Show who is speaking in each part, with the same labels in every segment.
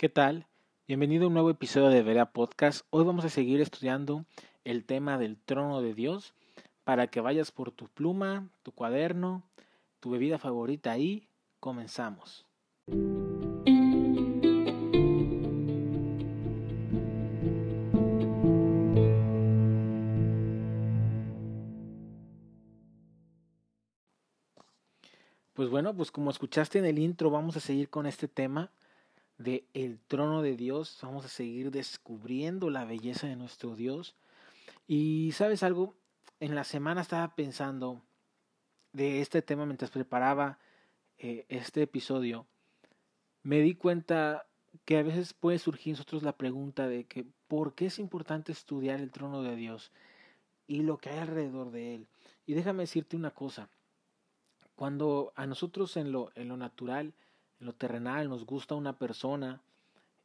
Speaker 1: ¿Qué tal? Bienvenido a un nuevo episodio de Vera Podcast. Hoy vamos a seguir estudiando el tema del trono de Dios para que vayas por tu pluma, tu cuaderno, tu bebida favorita y comenzamos. Pues bueno, pues como escuchaste en el intro, vamos a seguir con este tema de el trono de Dios. Vamos a seguir descubriendo la belleza de nuestro Dios. Y sabes algo, en la semana estaba pensando de este tema mientras preparaba eh, este episodio. Me di cuenta que a veces puede surgir en nosotros la pregunta de que ¿por qué es importante estudiar el trono de Dios y lo que hay alrededor de él? Y déjame decirte una cosa. Cuando a nosotros en lo, en lo natural lo terrenal nos gusta una persona,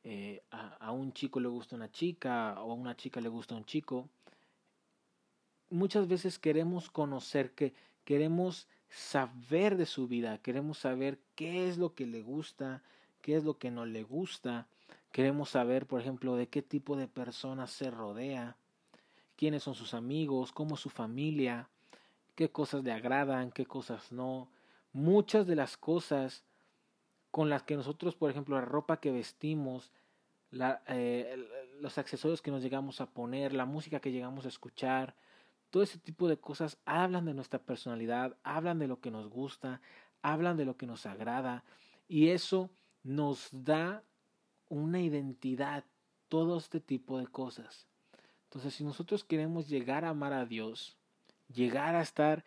Speaker 1: eh, a, un chico le gusta una chica o a una chica le gusta un chico, muchas veces queremos conocer, que queremos saber de su vida, queremos saber qué es lo que le gusta, qué es lo que no le gusta, queremos saber, por ejemplo, de qué tipo de personas se rodea, quiénes son sus amigos, cómo es su familia, qué cosas le agradan, qué cosas no. Muchas de las cosas con las que nosotros, por ejemplo, la ropa que vestimos, eh, los accesorios que nos llegamos a poner, la música que llegamos a escuchar, todo ese tipo de cosas hablan de nuestra personalidad, hablan de lo que nos gusta, hablan de lo que nos agrada y eso nos da una identidad, todo este tipo de cosas. Entonces, si nosotros queremos llegar a amar a Dios, llegar a estar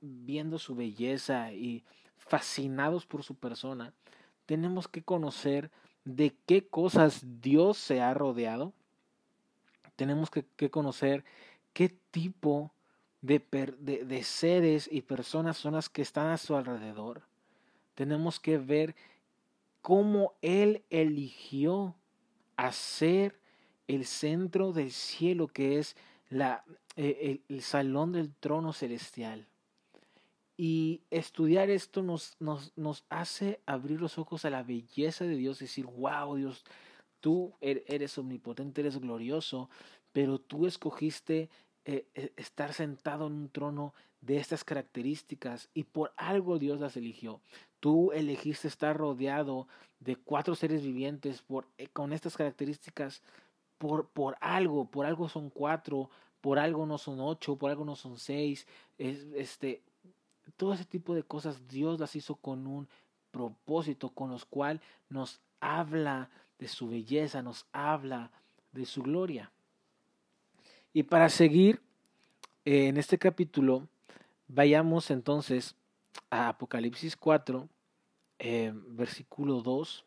Speaker 1: viendo su belleza y fascinados por su persona, tenemos que conocer de qué cosas Dios se ha rodeado. Tenemos que, conocer qué tipo de, de, seres y personas son las que están a su alrededor. Tenemos que ver cómo Él eligió hacer el centro del cielo, que es la, eh, el salón del trono celestial. Y estudiar esto nos, nos, nos hace abrir los ojos a la belleza de Dios, decir, wow, Dios, tú er-, eres omnipotente, eres glorioso, pero tú escogiste eh, eh, estar sentado en un trono de estas características y por algo Dios las eligió. Tú elegiste estar rodeado de cuatro seres vivientes por, eh, con estas características por, por algo, por algo son cuatro, por algo no son ocho, por algo no son seis, es, este, todo ese tipo de cosas Dios las hizo con un propósito, con los cual nos habla de su belleza, nos habla de su gloria. Y para seguir eh, en este capítulo, vayamos entonces a Apocalipsis 4, eh, versículo 2,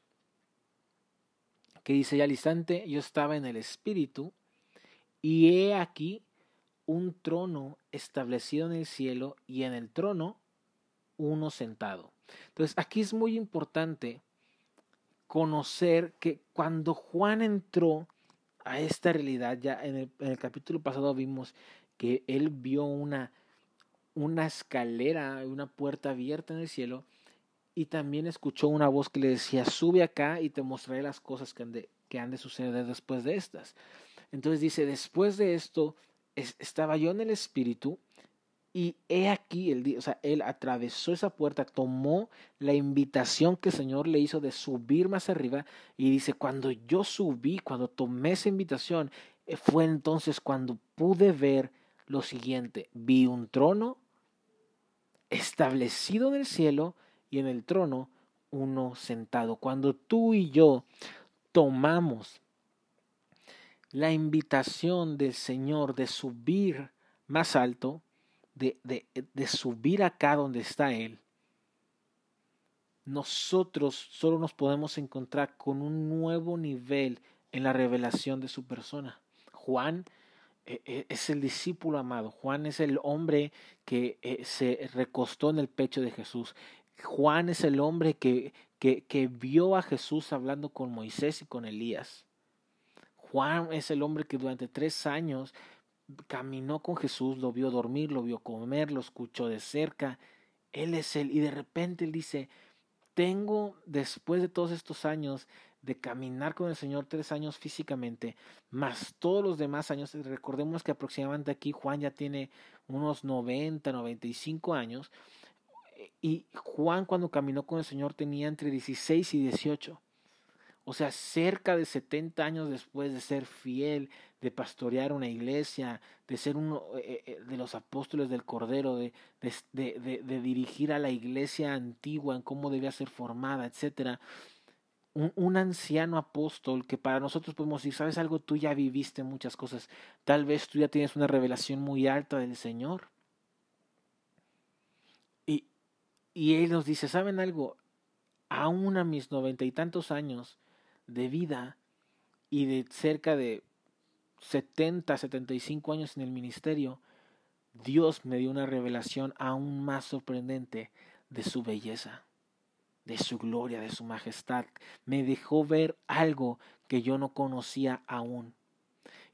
Speaker 1: que dice, ya al instante yo estaba en el Espíritu, y he aquí un trono establecido en el cielo y en el trono uno sentado. Entonces aquí es muy importante conocer que cuando Juan entró a esta realidad, ya en el, capítulo pasado vimos que él vio una, una escalera, una puerta abierta en el cielo y también escuchó una voz que le decía, sube acá y te mostraré las cosas que han de, que han de suceder después de estas. Entonces dice, después de esto estaba yo en el Espíritu y he aquí, el, o sea, él atravesó esa puerta, tomó la invitación que el Señor le hizo de subir más arriba y dice, cuando yo subí, cuando tomé esa invitación, eh, fue entonces cuando pude ver lo siguiente, vi un trono establecido en el cielo y en el trono uno sentado. Cuando tú y yo tomamos la invitación del Señor de subir más alto, de, subir acá donde está Él, nosotros solo nos podemos encontrar con un nuevo nivel en la revelación de su persona. Juan eh, eh, es el discípulo amado, Juan es el hombre que eh, se recostó en el pecho de Jesús. Juan es el hombre que, que, que vio a Jesús hablando con Moisés y con Elías. Juan es el hombre que durante tres años caminó con Jesús, lo vio dormir, lo vio comer, lo escuchó de cerca. Él es él. Y de repente él dice, tengo, después de todos estos años de caminar con el Señor, tres años físicamente, más todos los demás años, recordemos que aproximadamente aquí Juan ya tiene unos 90, 95 años, y Juan cuando caminó con el Señor tenía entre 16 y 18. O sea, cerca de 70 años después de ser fiel, de pastorear una iglesia, de ser uno eh, eh, de los apóstoles del Cordero, de, de, de, dirigir a la iglesia antigua en cómo debía ser formada, etc. Un, un, anciano apóstol que para nosotros podemos decir, ¿sabes algo? Tú ya viviste muchas cosas. Tal vez tú ya tienes una revelación muy alta del Señor. Y, y Él nos dice, ¿saben algo? Aún a mis noventa y tantos años de vida y de cerca de 70, 75 años en el ministerio, Dios me dio una revelación aún más sorprendente de su belleza, de su gloria, de su majestad. Me dejó ver algo que yo no conocía aún.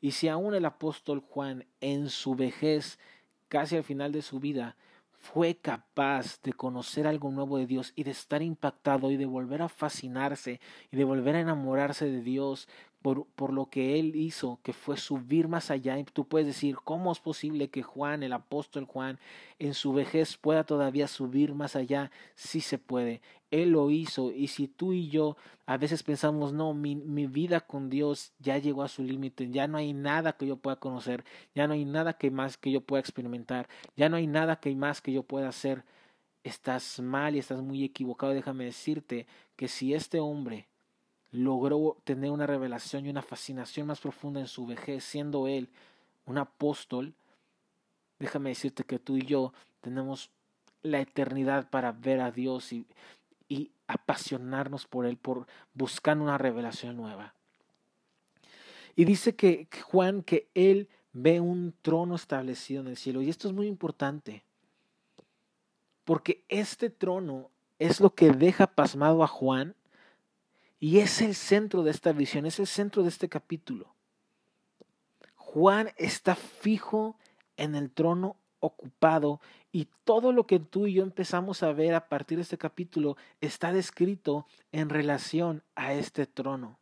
Speaker 1: Y si aún el apóstol Juan en su vejez, casi al final de su vida, fue capaz de conocer algo nuevo de Dios y de estar impactado y de volver a fascinarse y de volver a enamorarse de Dios por, lo que él hizo, que fue subir más allá. Y tú puedes decir, ¿cómo es posible que Juan, el apóstol Juan, en su vejez pueda todavía subir más allá? Sí se puede. Él lo hizo. Y si tú y yo a veces pensamos, no, mi, mi vida con Dios ya llegó a su límite, ya no hay nada que yo pueda conocer, ya no hay nada que más que yo pueda experimentar, ya no hay nada que más que yo pueda hacer. Estás mal y estás muy equivocado. Déjame decirte que si este hombre logró tener una revelación y una fascinación más profunda en su vejez, siendo él un apóstol, déjame decirte que tú y yo tenemos la eternidad para ver a Dios y, y apasionarnos por Él, por buscar una revelación nueva. Y dice que Juan que Él ve un trono establecido en el cielo. Y esto es muy importante, porque este trono es lo que deja pasmado a Juan y es el centro de esta visión, es el centro de este capítulo. Juan está fijo en el trono ocupado y todo lo que tú y yo empezamos a ver a partir de este capítulo está descrito en relación a este trono.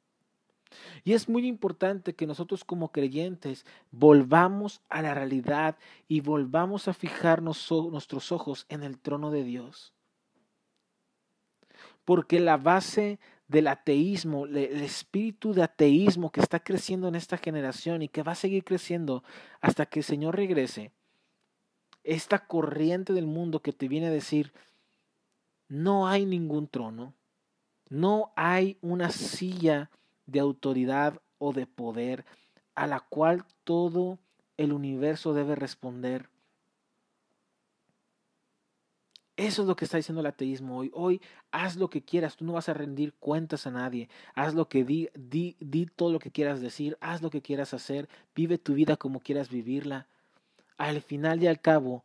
Speaker 1: Y es muy importante que nosotros como creyentes volvamos a la realidad y volvamos a fijarnos nuestros ojos en el trono de Dios. Porque la base del ateísmo, el espíritu de ateísmo que está creciendo en esta generación y que va a seguir creciendo hasta que el Señor regrese, esta corriente del mundo que te viene a decir, no hay ningún trono, no hay una silla de autoridad o de poder a la cual todo el universo debe responder. Eso es lo que está diciendo el ateísmo hoy. Hoy haz lo que quieras, tú no vas a rendir cuentas a nadie. Haz lo que di, di, di todo lo que quieras decir, haz lo que quieras hacer, vive tu vida como quieras vivirla. Al final y al cabo,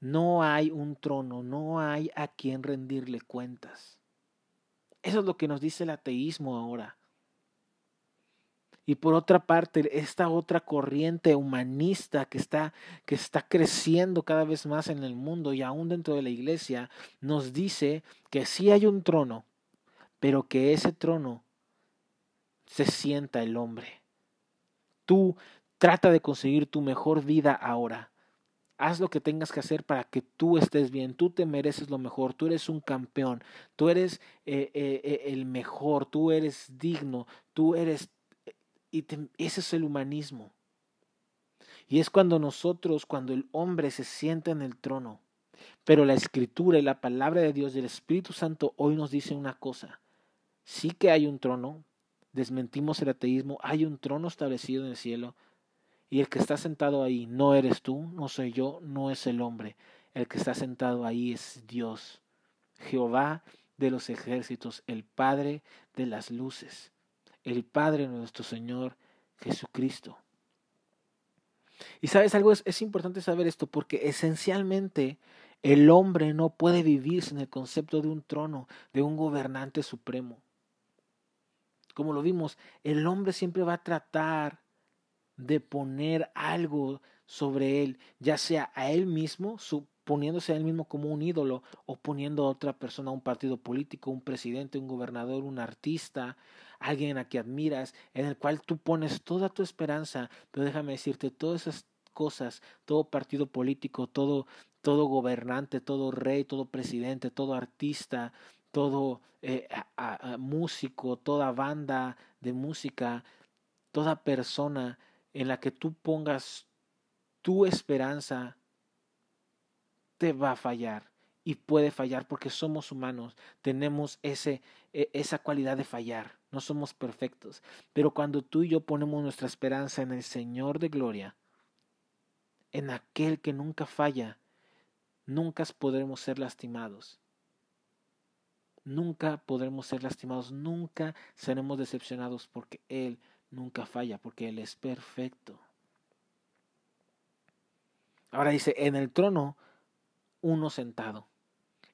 Speaker 1: no hay un trono, no hay a quien rendirle cuentas. Eso es lo que nos dice el ateísmo ahora. Y por otra parte, esta otra corriente humanista que está, que está creciendo cada vez más en el mundo y aún dentro de la iglesia, nos dice que sí hay un trono, pero que ese trono se sienta el hombre. Tú trata de conseguir tu mejor vida ahora. Haz lo que tengas que hacer para que tú estés bien. Tú te mereces lo mejor. Tú eres un campeón. Tú eres eh, eh, eh, el mejor. Tú eres digno. Tú eres y ese es el humanismo. Y es cuando nosotros, cuando el hombre se sienta en el trono, pero la escritura y la palabra de Dios y el Espíritu Santo hoy nos dicen una cosa. Sí que hay un trono, desmentimos el ateísmo, hay un trono establecido en el cielo, y el que está sentado ahí no eres tú, no soy yo, no es el hombre. El que está sentado ahí es Dios, Jehová de los ejércitos, el Padre de las luces el Padre nuestro Señor Jesucristo. Y sabes algo, es, es, importante saber esto porque esencialmente el hombre no puede vivir sin el concepto de un trono, de un gobernante supremo. Como lo vimos, el hombre siempre va a tratar de poner algo sobre él, ya sea a él mismo, su poniéndose a él mismo como un ídolo o poniendo a otra persona, un partido político, un presidente, un gobernador, un artista, alguien a quien admiras, en el cual tú pones toda tu esperanza, pero déjame decirte, todas esas cosas, todo partido político, todo, todo gobernante, todo rey, todo presidente, todo artista, todo eh, músico, toda banda de música, toda persona en la que tú pongas tu esperanza, te va a fallar y puede fallar porque somos humanos, tenemos ese, e, esa cualidad de fallar, no somos perfectos. Pero cuando tú y yo ponemos nuestra esperanza en el Señor de gloria, en aquel que nunca falla, nunca podremos ser lastimados. Nunca podremos ser lastimados, nunca seremos decepcionados porque Él nunca falla, porque Él es perfecto. Ahora dice, en el trono, uno sentado.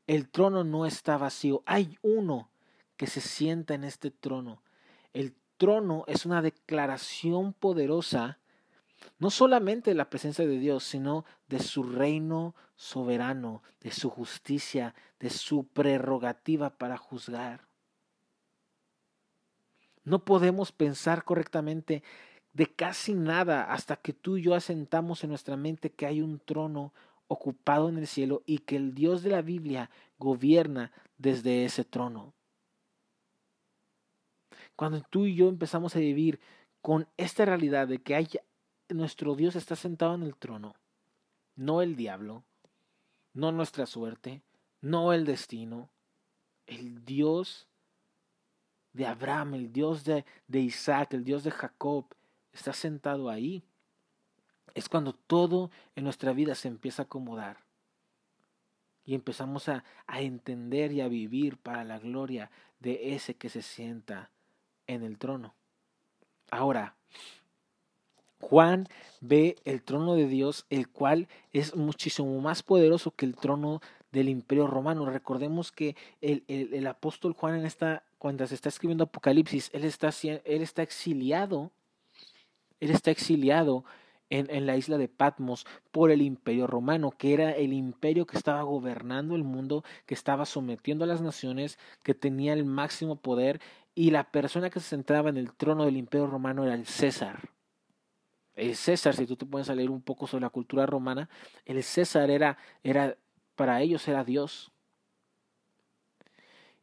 Speaker 1: El trono no está vacío, hay uno que se sienta en este trono. El trono es una declaración poderosa, no solamente de la presencia de Dios, sino de su reino soberano, de su justicia, de su prerrogativa para juzgar. No podemos pensar correctamente de casi nada hasta que tú y yo asentamos en nuestra mente que hay un trono ocupado en el cielo y que el Dios de la Biblia gobierna desde ese trono. Cuando tú y yo empezamos a vivir con esta realidad de que hay, nuestro Dios está sentado en el trono, no el diablo, no nuestra suerte, no el destino, el Dios de Abraham, el Dios de, de Isaac, el Dios de Jacob, está sentado ahí, es cuando todo en nuestra vida se empieza a acomodar y empezamos a, a, entender y a vivir para la gloria de ese que se sienta en el trono. Ahora, Juan ve el trono de Dios, el cual es muchísimo más poderoso que el trono del imperio romano. Recordemos que el, el, el apóstol Juan en esta, cuando se está escribiendo Apocalipsis, él está, él está exiliado él está exiliado en, la isla de Patmos por el imperio romano, que era el imperio que estaba gobernando el mundo, que estaba sometiendo a las naciones, que tenía el máximo poder, y la persona que se sentaba en el trono del imperio romano era el César. El César, si tú te puedes leer un poco sobre la cultura romana, el César era, era para ellos era Dios.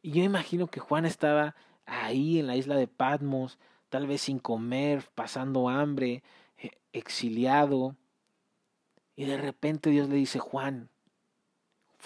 Speaker 1: Y yo imagino que Juan estaba ahí en la isla de Patmos, tal vez sin comer, pasando hambre, exiliado. Y de repente Dios le dice, Juan,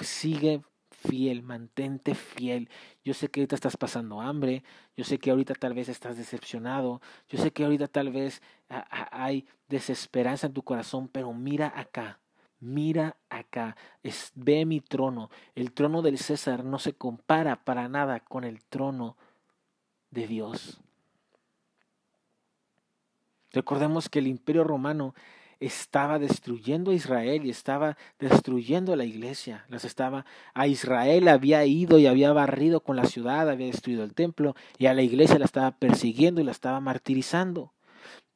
Speaker 1: sigue fiel, mantente fiel. Yo sé que ahorita estás pasando hambre, yo sé que ahorita tal vez estás decepcionado, yo sé que ahorita tal vez hay desesperanza en tu corazón, pero mira acá, mira acá, es, ve mi trono. El trono del César no se compara para nada con el trono de Dios. Recordemos que el imperio romano estaba destruyendo a Israel y estaba destruyendo a la iglesia. Las estaba a Israel había ido y había barrido con la ciudad, había destruido el templo y a la iglesia la estaba persiguiendo y la estaba martirizando.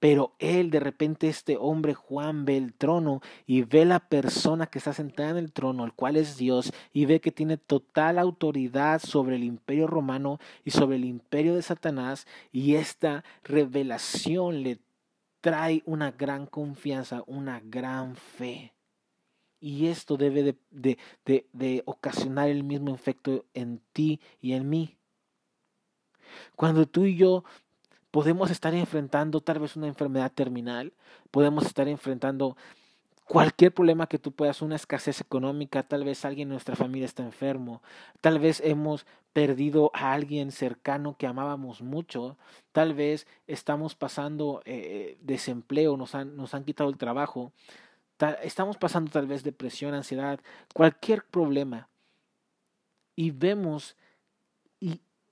Speaker 1: Pero él, de repente, este hombre Juan ve el trono y ve la persona que está sentada en el trono, el cual es Dios, y ve que tiene total autoridad sobre el imperio romano y sobre el imperio de Satanás, y esta revelación le trae una gran confianza, una gran fe. Y esto debe de, de, de, de, ocasionar el mismo efecto en ti y en mí. Cuando tú y yo podemos estar enfrentando tal vez una enfermedad terminal, podemos estar enfrentando cualquier problema que tú puedas, una escasez económica, tal vez alguien en nuestra familia está enfermo, tal vez hemos perdido a alguien cercano que amábamos mucho, tal vez estamos pasando eh, desempleo, nos han, nos han quitado el trabajo, estamos pasando tal vez depresión, ansiedad, cualquier problema. Y vemos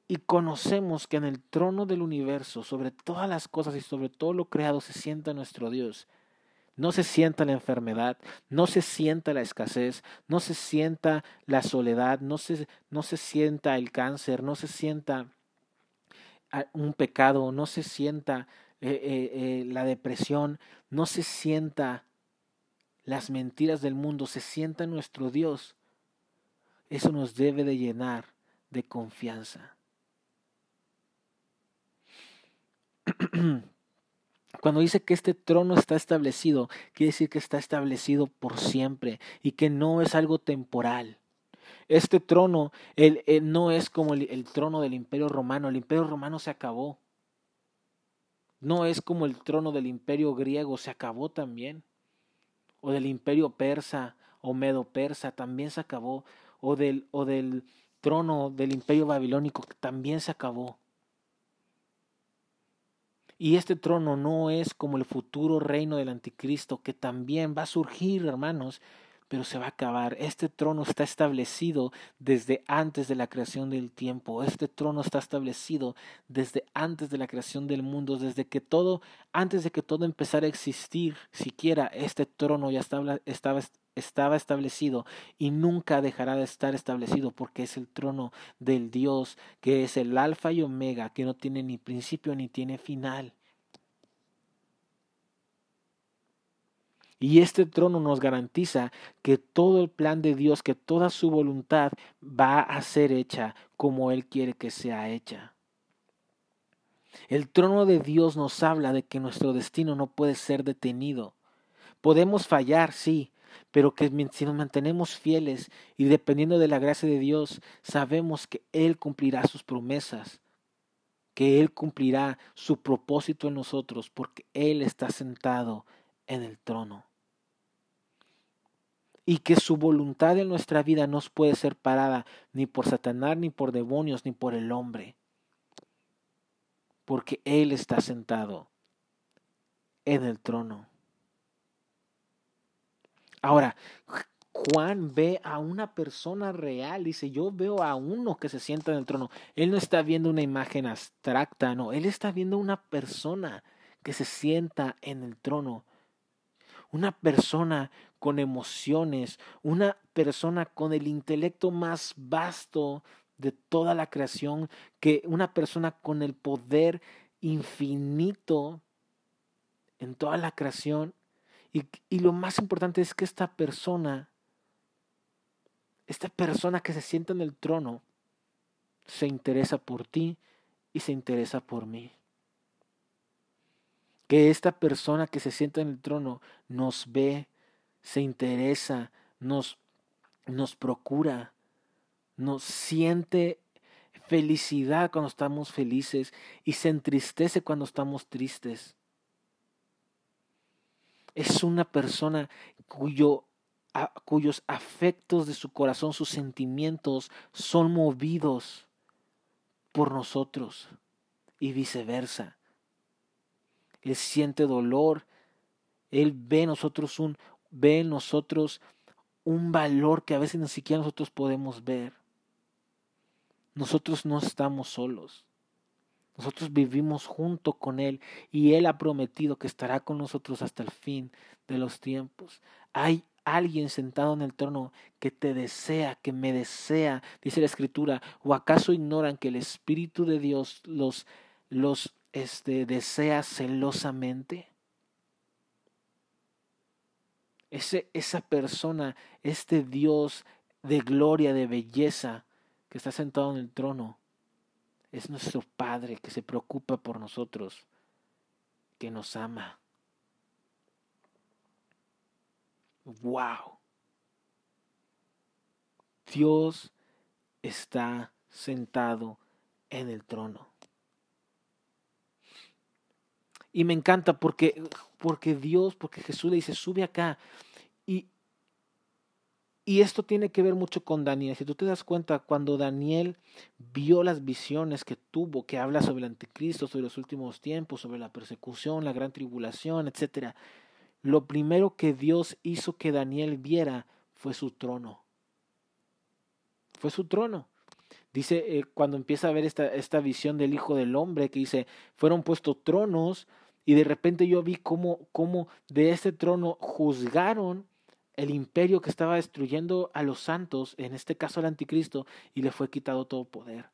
Speaker 1: y conocemos que en el trono del universo, sobre todas las cosas y sobre todo lo creado, se sienta nuestro Dios no se sienta la enfermedad, no se sienta la escasez, no se sienta la soledad, no se, no se sienta el cáncer, no se sienta ah, un pecado, no se sienta eh, eh, eh, la depresión, no se sienta las mentiras del mundo, se sienta en nuestro Dios, eso nos debe de llenar de confianza. Cuando dice que este trono está establecido, quiere decir que está establecido por siempre y que no es algo temporal. Este trono no es como el, trono del imperio romano. El imperio romano se acabó. No es como el trono del imperio griego, se acabó también. O del imperio persa o medo persa, también se acabó. O del, o del trono del imperio babilónico, también se acabó. Y este trono no es como el futuro reino del anticristo, que también va a surgir, hermanos, pero se va a acabar. Este trono está establecido desde antes de la creación del tiempo. Este trono está establecido desde antes de la creación del mundo, desde que todo, antes de que todo empezara a existir, siquiera este trono ya estaba, estaba, estaba establecido y nunca dejará de estar establecido porque es el trono del Dios que es el alfa y omega, que no tiene ni principio ni tiene final. Y este trono nos garantiza que todo el plan de Dios, que toda su voluntad va a ser hecha como Él quiere que sea hecha. El trono de Dios nos habla de que nuestro destino no puede ser detenido. Podemos fallar, sí, pero que si nos mantenemos fieles y dependiendo de la gracia de Dios, sabemos que Él cumplirá sus promesas, que Él cumplirá su propósito en nosotros, porque Él está sentado en el trono. Y que su voluntad en nuestra vida no puede ser parada ni por Satanás, ni por demonios, ni por el hombre. Porque Él está sentado en el trono. Ahora, Juan ve a una persona real, dice, yo veo a uno que se sienta en el trono. Él no está viendo una imagen abstracta, no, él está viendo una persona que se sienta en el trono una persona con emociones, una persona con el intelecto más vasto de toda la creación, que una persona con el poder infinito en toda la creación. Y, lo más importante es que esta persona, esta persona que se sienta en el trono, se interesa por ti y se interesa por mí que esta persona que se sienta en el trono nos ve, se interesa, nos, nos procura, nos siente felicidad cuando estamos felices y se entristece cuando estamos tristes. Es una persona cuyo, cuyos afectos de su corazón, sus sentimientos son movidos por nosotros y viceversa. Él siente dolor. Él ve nosotros un, ve en nosotros un valor que a veces ni siquiera nosotros podemos ver. Nosotros no estamos solos. Nosotros vivimos junto con Él y Él ha prometido que estará con nosotros hasta el fin de los tiempos. Hay alguien sentado en el trono que te desea, que me desea, dice la Escritura, o acaso ignoran que el Espíritu de Dios los, los este, desea celosamente? Ese, esa persona, este Dios de gloria, de belleza, que está sentado en el trono, es nuestro Padre que se preocupa por nosotros, que nos ama. ¡Wow! Dios está sentado en el trono. Y me encanta porque, porque Dios, porque Jesús le dice, sube acá. Y, y esto tiene que ver mucho con Daniel. Si tú te das cuenta, cuando Daniel vio las visiones que tuvo, que habla sobre el anticristo, sobre los últimos tiempos, sobre la persecución, la gran tribulación, etc., lo primero que Dios hizo que Daniel viera fue su trono. Fue su trono. Dice, eh, cuando empieza a ver esta, esta visión del Hijo del Hombre, que dice, fueron puestos tronos y de repente yo vi cómo, cómo de este trono juzgaron el imperio que estaba destruyendo a los santos, en este caso al anticristo, y le fue quitado todo poder.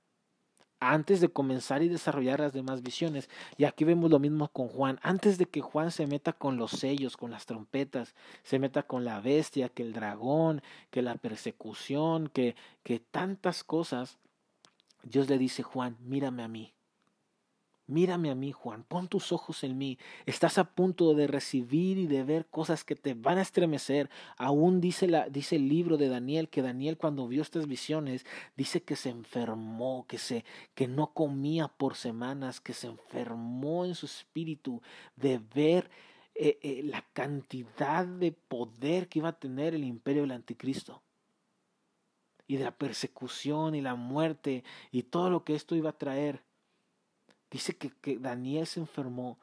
Speaker 1: antes de comenzar y desarrollar las demás visiones. Y aquí vemos lo mismo con Juan. Antes de que Juan se meta con los sellos, con las trompetas, se meta con la bestia, que el dragón, que la persecución, que, que tantas cosas, Dios le dice, Juan, mírame a mí. Mírame a mí, Juan, pon tus ojos en mí. Estás a punto de recibir y de ver cosas que te van a estremecer. Aún dice, la, dice el libro de Daniel que Daniel cuando vio estas visiones dice que se enfermó, que, se, que no comía por semanas, que se enfermó en su espíritu de ver eh, eh, la cantidad de poder que iba a tener el imperio del anticristo y de la persecución y la muerte y todo lo que esto iba a traer. Dice que, que Daniel se enfermó.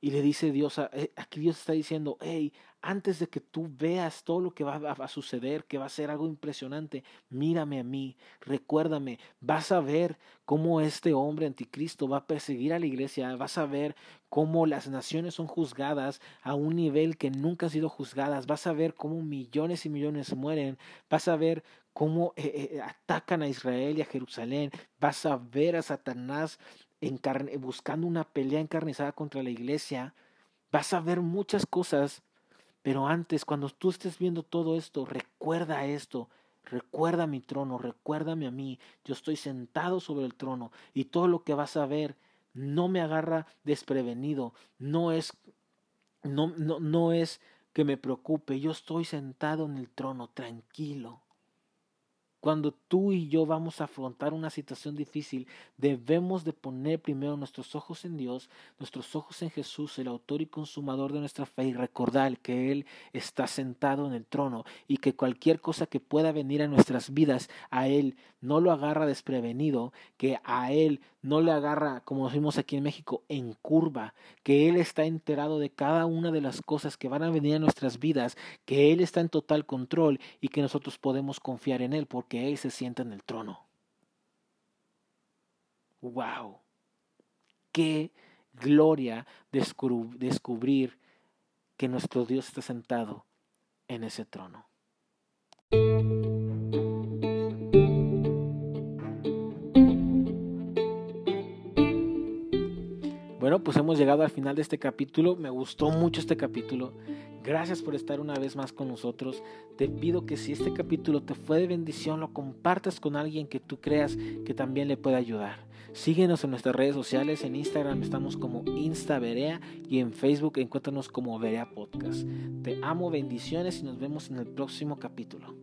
Speaker 1: Y le dice Dios, eh, aquí Dios está diciendo, hey, antes de que tú veas todo lo que va a suceder, que va a ser algo impresionante, mírame a mí, recuérdame, vas a ver cómo este hombre anticristo va a perseguir a la iglesia, vas a ver cómo las naciones son juzgadas a un nivel que nunca han sido juzgadas, vas a ver cómo millones y millones mueren, vas a ver cómo eh, eh, atacan a Israel y a Jerusalén, vas a ver a Satanás buscando una pelea encarnizada contra la iglesia, vas a ver muchas cosas. Pero antes, cuando tú estés viendo todo esto, recuerda esto, recuerda mi trono, recuérdame a mí, yo estoy sentado sobre el trono y todo lo que vas a ver no me agarra desprevenido, no es no no no es que me preocupe, yo estoy sentado en el trono tranquilo. Cuando tú y yo vamos a afrontar una situación difícil, debemos de poner primero nuestros ojos en Dios, nuestros ojos en Jesús, el autor y consumador de nuestra fe, y recordar que Él está sentado en el trono y que cualquier cosa que pueda venir a nuestras vidas, a Él no lo agarra desprevenido, que a Él no le agarra, como decimos aquí en México, en curva, que Él está enterado de cada una de las cosas que van a venir a nuestras vidas, que Él está en total control y que nosotros podemos confiar en Él porque Él se sienta en el trono. ¡Wow! ¡Qué gloria descubrir que nuestro Dios está sentado en ese trono! Bueno, pues hemos llegado al final de este capítulo. Me gustó mucho este capítulo. Gracias por estar una vez más con nosotros. Te pido que si este capítulo te fue de bendición, lo compartas con alguien que tú creas que también le pueda ayudar. Síguenos en nuestras redes sociales. En Instagram estamos como InstaVerea y en Facebook encuéntranos como Verea Podcast. Te amo, bendiciones y nos vemos en el próximo capítulo.